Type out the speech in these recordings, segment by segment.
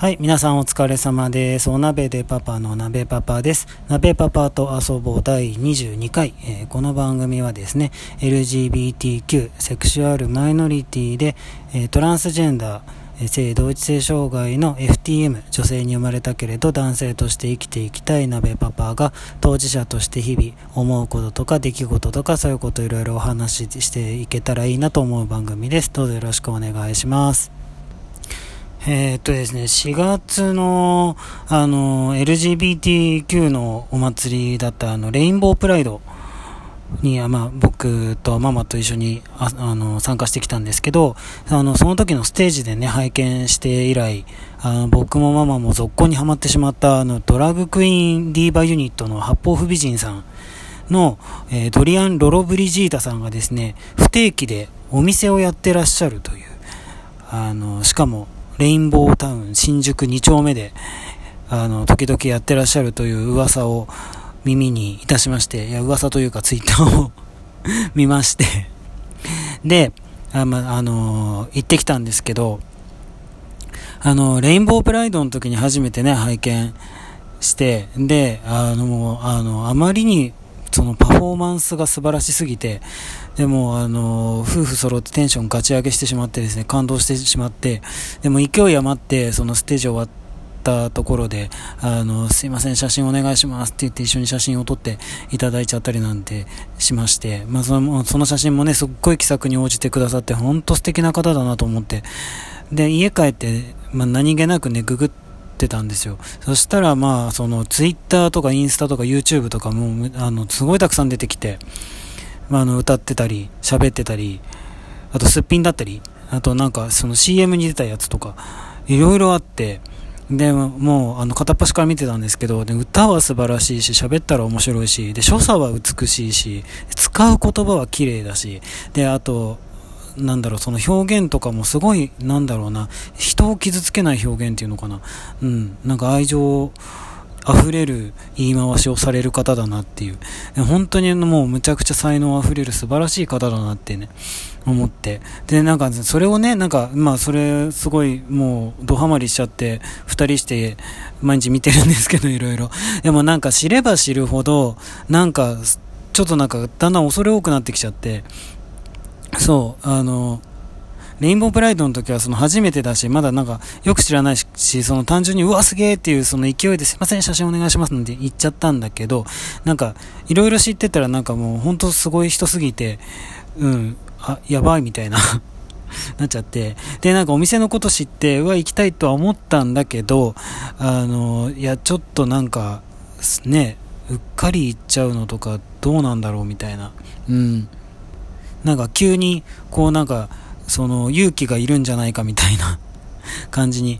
はい、皆さんお疲れ様です。お鍋でパパの鍋パパです。鍋パパと遊ぼう第22回、えーこの番組はですね、LGBTQ、セクシュアルマイノリティで、えートランスジェンダー、性同一性障害の FTM、女性に生まれたけれど男性として生きていきたい鍋パパが当事者として日々思うこととか出来事とかそういうこといろいろお話ししていけたらいいなと思う番組です。どうぞよろしくお願いします。えーっとですね、4月の、あの、LGBTQ のお祭りだった、あの、レインボープライドに、まあ、僕とママと一緒に、ああの、参加してきたんですけど、あの、その時のステージでね、拝見して以来、あ、僕もママも続行にはまってしまった、あの、ドラッグクイーンディーバユニットの八方不美人さんの、えードリアン・ロロブリジータさんがですね、不定期でお店をやってらっしゃるという、あの、しかも、レインボータウン新宿2丁目で、あの、時々やってらっしゃるという噂を耳にいたしまして、いや、噂というかツイッターを 見まして、で、あまあの行ってきたんですけど、あの、レインボープライドの時に初めてね、拝見して、で、あの、あの、あまりに、そのパフォーマンスが素晴らしすぎて、でも、あの、夫婦揃ってテンションガチ上げしてしまってですね、感動してしまって、でも勢い余って、そのステージ終わったところで、あの、すいません、写真お願いしますって言って一緒に写真を撮っていただいちゃったりなんてしまして、まあ、その、その写真もね、すっごい気さくに応じてくださって、本当素敵な方だなと思って、で、家帰って、まあ、何気なくね、ググってたんですよ。そしたら、まあ、その、ツイッターとかインスタとか YouTube とかも、あの、すごいたくさん出てきて、まあ、あの、歌ってたり、喋ってたり、あと、すっぴんだったり、あと、なんか、その CM に出たやつとか、いろいろあって、で、もう、あの、片っ端から見てたんですけど、で、歌は素晴らしいし、喋ったら面白いし、で、所作は美しいし、使う言葉は綺麗だし、で、あと、なんだろう、その表現とかもすごい、なんだろうな、人を傷つけない表現っていうのかな。うん、なんか愛情溢れる言い回しをされる方だなっていう。本当にもうむちゃくちゃ才能溢れる素晴らしい方だなってね、思って。で、なんかそれをね、なんか、まあそれすごいもうドハマりしちゃって、二人して毎日見てるんですけど、いろいろ。でもなんか知れば知るほど、なんか、ちょっとなんかだんだん恐れ多くなってきちゃって、そう、あの、レインボープライドの時はその初めてだし、まだなんかよく知らないし、その単純にうわすげーっていうその勢いですいません写真お願いしますなんて言っちゃったんだけど、なんかいろいろ知ってたらなんかもう本当すごい人すぎて、うん、あ、やばいみたいな なっちゃって。で、なんかお店のこと知って、うわ、行きたいとは思ったんだけど、あの、いや、ちょっとなんか、ね、うっかり行っちゃうのとかどうなんだろうみたいな。うん。なんか急に、こうなんか、その勇気がいるんじゃないかみたいな 感じに、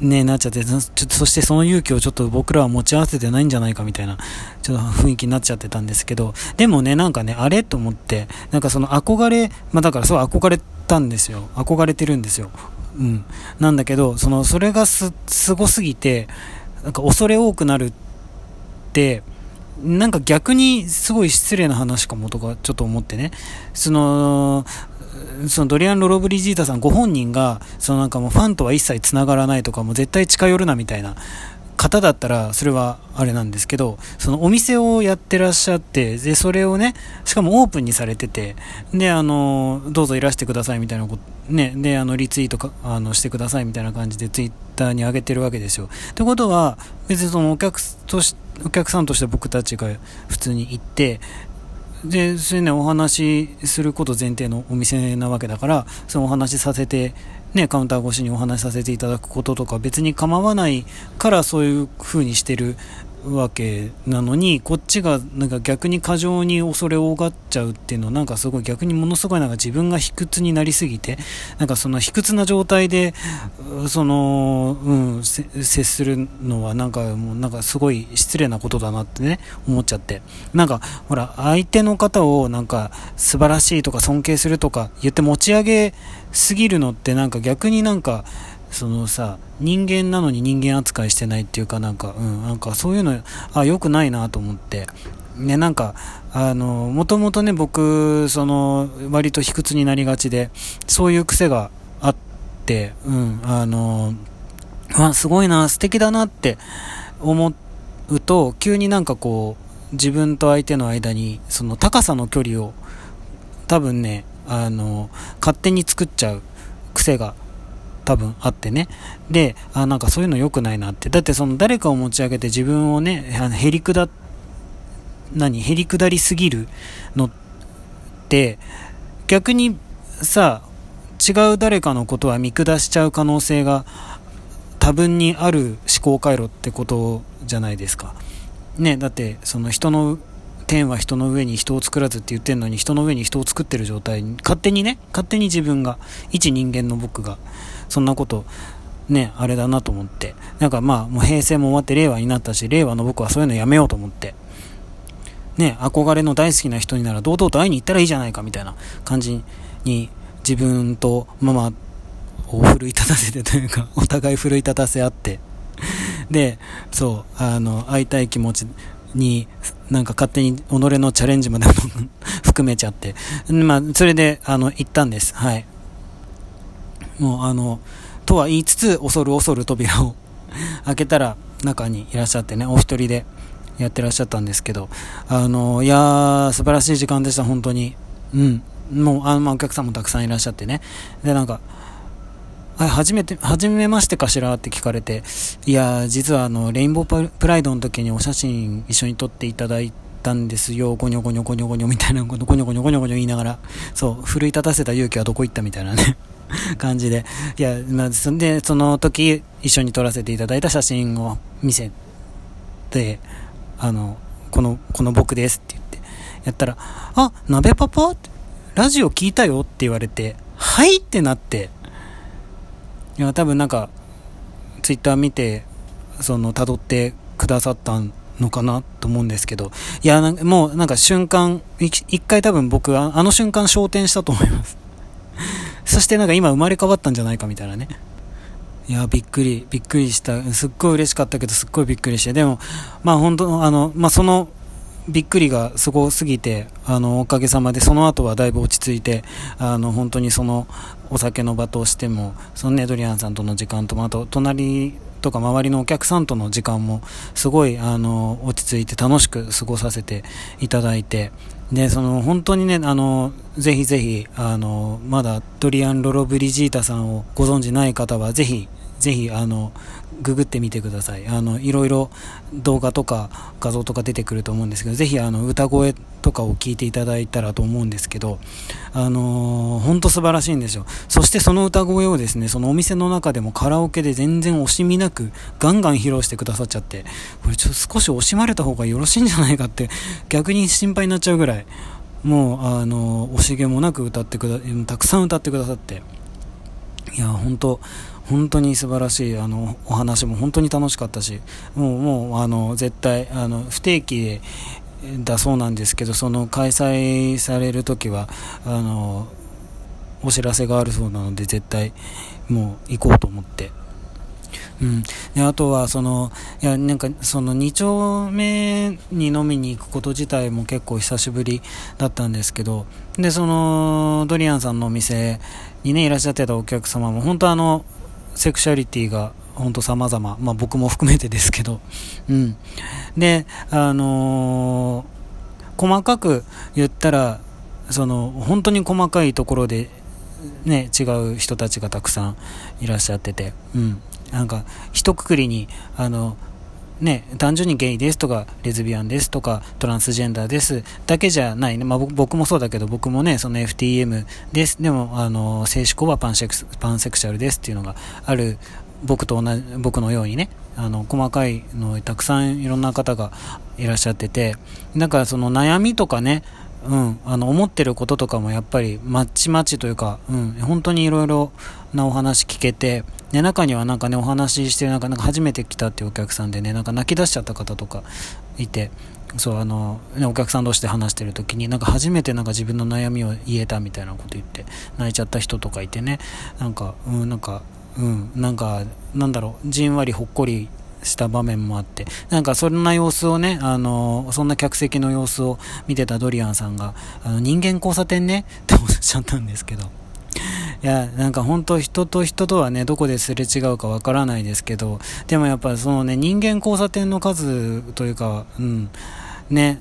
ね、なっちゃって、そそしてその勇気をちょっと僕らは持ち合わせてないんじゃないかみたいな、ちょっと雰囲気になっちゃってたんですけど、でもね、なんかね、あれと思って、なんかその憧れ、まあだからそう憧れたんですよ。憧れてるんですよ。うん。なんだけど、その、それがす、すごすぎて、なんか恐れ多くなるって、なんか逆にすごい失礼な話かもとかちょっと思ってね。その、そのドリアン・ロロブリジータさんご本人が、そのなんかもうファンとは一切繋がらないとか、もう絶対近寄るなみたいな方だったら、それはあれなんですけど、そのお店をやってらっしゃって、で、それをね、しかもオープンにされてて、で、あの、どうぞいらしてくださいみたいなこと、ね、で、あの、リツイートか、あの、してくださいみたいな感じでツイッターに上げてるわけですよ。ってことは、別にそのお客とし、お客さんとして僕たちが普通に行って、で、それね、お話しすること前提のお店なわけだから、そのお話しさせて、ね、カウンター越しにお話しさせていただくこととか別に構わないからそういうふうにしてるわけなのに、こっちがなんか逆に過剰に恐れ多がっちゃうっていうのはなんかすごい逆にものすごいなんか自分が卑屈になりすぎて、なんかその卑屈な状態で、その、うん、接するのはなんかもうなんかすごい失礼なことだなってね、思っちゃって。なんか、ほら、相手の方をなんか素晴らしいとか尊敬するとか言って持ち上げすぎるのってなんか逆になんか、そのさ、人間なのに人間扱いしてないっていうかなんか、うん、なんかそういうの、あ、良くないなと思って。ね、なんか、あの、もともとね、僕、その、割と卑屈になりがちで、そういう癖があって、うん、あの、わ、すごいな、素敵だなって思うと、急になんかこう、自分と相手の間に、その高さの距離を、多分ね、あの、勝手に作っちゃう癖が多分あってね。で、あ、なんかそういうの良くないなって。だってその誰かを持ち上げて自分をね、あのへりくだ、何、へりくだりすぎるのって、逆にさ、違う誰かのことは見下しちゃう可能性が多分にある思考回路ってことじゃないですか。ね、だってその人の天は人の上に人を作らずって言ってるのに人の上に人を作ってる状態に勝手にね勝手に自分が一人間の僕がそんなことねあれだなと思ってなんかまあもう平成も終わって令和になったし令和の僕はそういうのやめようと思ってね憧れの大好きな人になら堂々と会いに行ったらいいじゃないかみたいな感じに自分とママを奮い立たせてというか お互い奮い立たせ合ってでそうあの会いたい気持ちになんか勝手に己のチャレンジまで含めちゃって、まあ、それで、あの、行ったんです。はい。もう、あの、とは言いつつ、恐る恐る扉を 開けたら、中にいらっしゃってね、お一人でやってらっしゃったんですけど、あの、いやー、素晴らしい時間でした、本当に。うん。もう、あの、まあ、お客さんもたくさんいらっしゃってね。で、なんか、はい、初めて、初めましてかしらって聞かれて、いや、実はあの、レインボープライドの時にお写真一緒に撮っていただいたんですよ、ゴニョゴニョゴニョゴニョみたいなこと、ゴニョゴニョゴニョゴニョ言いながら、そう、奮い立たせた勇気はどこ行ったみたいなね 感じで、いや、まあ、そんで、その時、一緒に撮らせていただいた写真を見せて、あの、この、この僕ですって言って、やったら、あ、鍋パパ？ラジオ聞いたよって言われて、はい？ってなって、いや、多分なんか、ツイッター見て、その、辿ってくださったのかなと思うんですけど、いや、もうなんか瞬間、一回多分僕は、あの瞬間昇天したと思います。そしてなんか今生まれ変わったんじゃないかみたいなね。いや、びっくり、びっくりした。すっごい嬉しかったけど、すっごいびっくりして。でも、まあ本当、あの、まあその、びっくりがすごすぎて、あの、おかげさまで、その後はだいぶ落ち着いて、あの、本当にその、お酒の場としても、そのね、ドリアンさんとの時間と、あと、隣とか周りのお客さんとの時間も、すごい、あの、落ち着いて楽しく過ごさせていただいて、で、その、本当にね、あの、ぜひぜひ、あの、まだドリアン・ロロブリジータさんをご存じない方は、ぜひ、ぜひ、あの、ググってみてください。あの、いろいろ動画とか画像とか出てくると思うんですけど、ぜひあの、歌声とかを聞いていただいたらと思うんですけど、あのー、ほんと素晴らしいんですよ。そしてその歌声をですね、そのお店の中でもカラオケで全然惜しみなくガンガン披露してくださっちゃって、これちょっと少し惜しまれた方がよろしいんじゃないかって逆に心配になっちゃうぐらい、もう、あのー、惜しげもなく歌ってくだ、たくさん歌ってくださって、いや、本当本当に素晴らしいあのお話も本当に楽しかったしもうもうあの絶対あの不定期でだそうなんですけどその開催される時はあのお知らせがあるそうなので絶対もう行こうと思って。うん、であとはそのいやなんかその2丁目に飲みに行くこと自体も結構久しぶりだったんですけどでそのドリアンさんのお店にねいらっしゃってたお客様も本当あのセクシャリティが本当様々、まあ僕も含めてですけど、うん。で、あのー、細かく言ったら、その、本当に細かいところで、ね、違う人たちがたくさんいらっしゃってて、うん。なんか、一括りに、あの、ね、単純にゲイですとか、レズビアンですとか、トランスジェンダーですだけじゃないね。まあ、僕もそうだけど、僕もね、その FTM です。でも、あの、性思考はパンセクパンセクシャルですっていうのがある、僕と同じ、僕のようにね、あの、細かいのたくさんいろんな方がいらっしゃってて、だからその悩みとかね、うん、あの、思ってることとかもやっぱり、まちまちというか、うん、本当にいろいろなお話聞けて、で、中にはなんかね、お話ししてるなんか、なんか初めて来たっていうお客さんでね、なんか泣き出しちゃった方とかいて、そう、あの、ね、お客さん同士で話してる時に、なんか初めてなんか自分の悩みを言えたみたいなこと言って、泣いちゃった人とかいてね、なんか、うん、なんか、うん、なんか、なんだろう、じんわりほっこりした場面もあって、なんかそんな様子をね、あの、そんな客席の様子を見てたドリアンさんが、あの人間交差点ねっておっしゃったんですけど、いや、なんか本当人と人とはね、どこですれ違うかわからないですけど、でもやっぱそのね、人間交差点の数というか、うん、ね、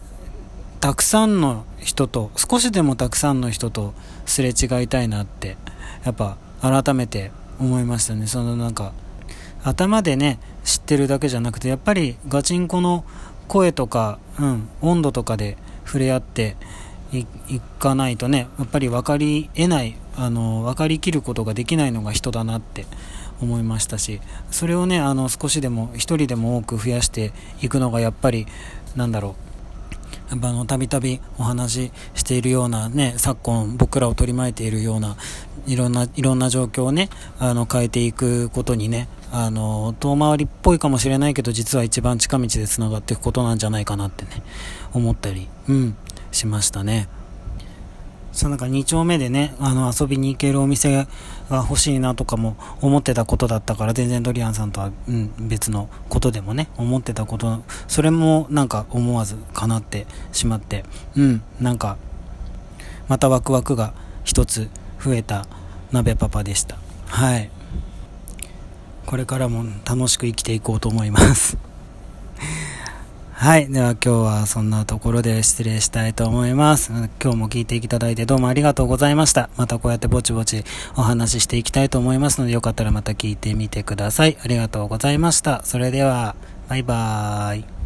たくさんの人と、少しでもたくさんの人とすれ違いたいなって、やっぱ改めて思いましたね。そのなんか、頭でね、知ってるだけじゃなくて、やっぱりガチンコの声とか、うん、温度とかで触れ合っていかないとね、やっぱり分かり得ない、あの、分かりきることができないのが人だなって思いましたし、それをね、あの、少しでも、一人でも多く増やしていくのがやっぱり、なんだろう、たびたびお話ししているようなね、昨今僕らを取り巻いているような、いろんな、いろんな状況をね、あの、変えていくことにね、あの、遠回りっぽいかもしれないけど、実は一番近道で繋がっていくことなんじゃないかなってね、思ったり、うん、しましたね。そうなんか2丁目でね、あの遊びに行けるお店が欲しいなとかも思ってたことだったから、全然ドリアンさんとは、うん、別のことでもね、思ってたこと、それもなんか思わず叶ってしまって、うん、なんか、またワクワクが一つ増えた鍋パパでした。はい。これからも楽しく生きていこうと思いますはい。では今日はそんなところで失礼したいと思います。今日も聞いていただいてどうもありがとうございました。またこうやってぼちぼちお話ししていきたいと思いますのでよかったらまた聞いてみてください。ありがとうございました。それでは、バイバーイ。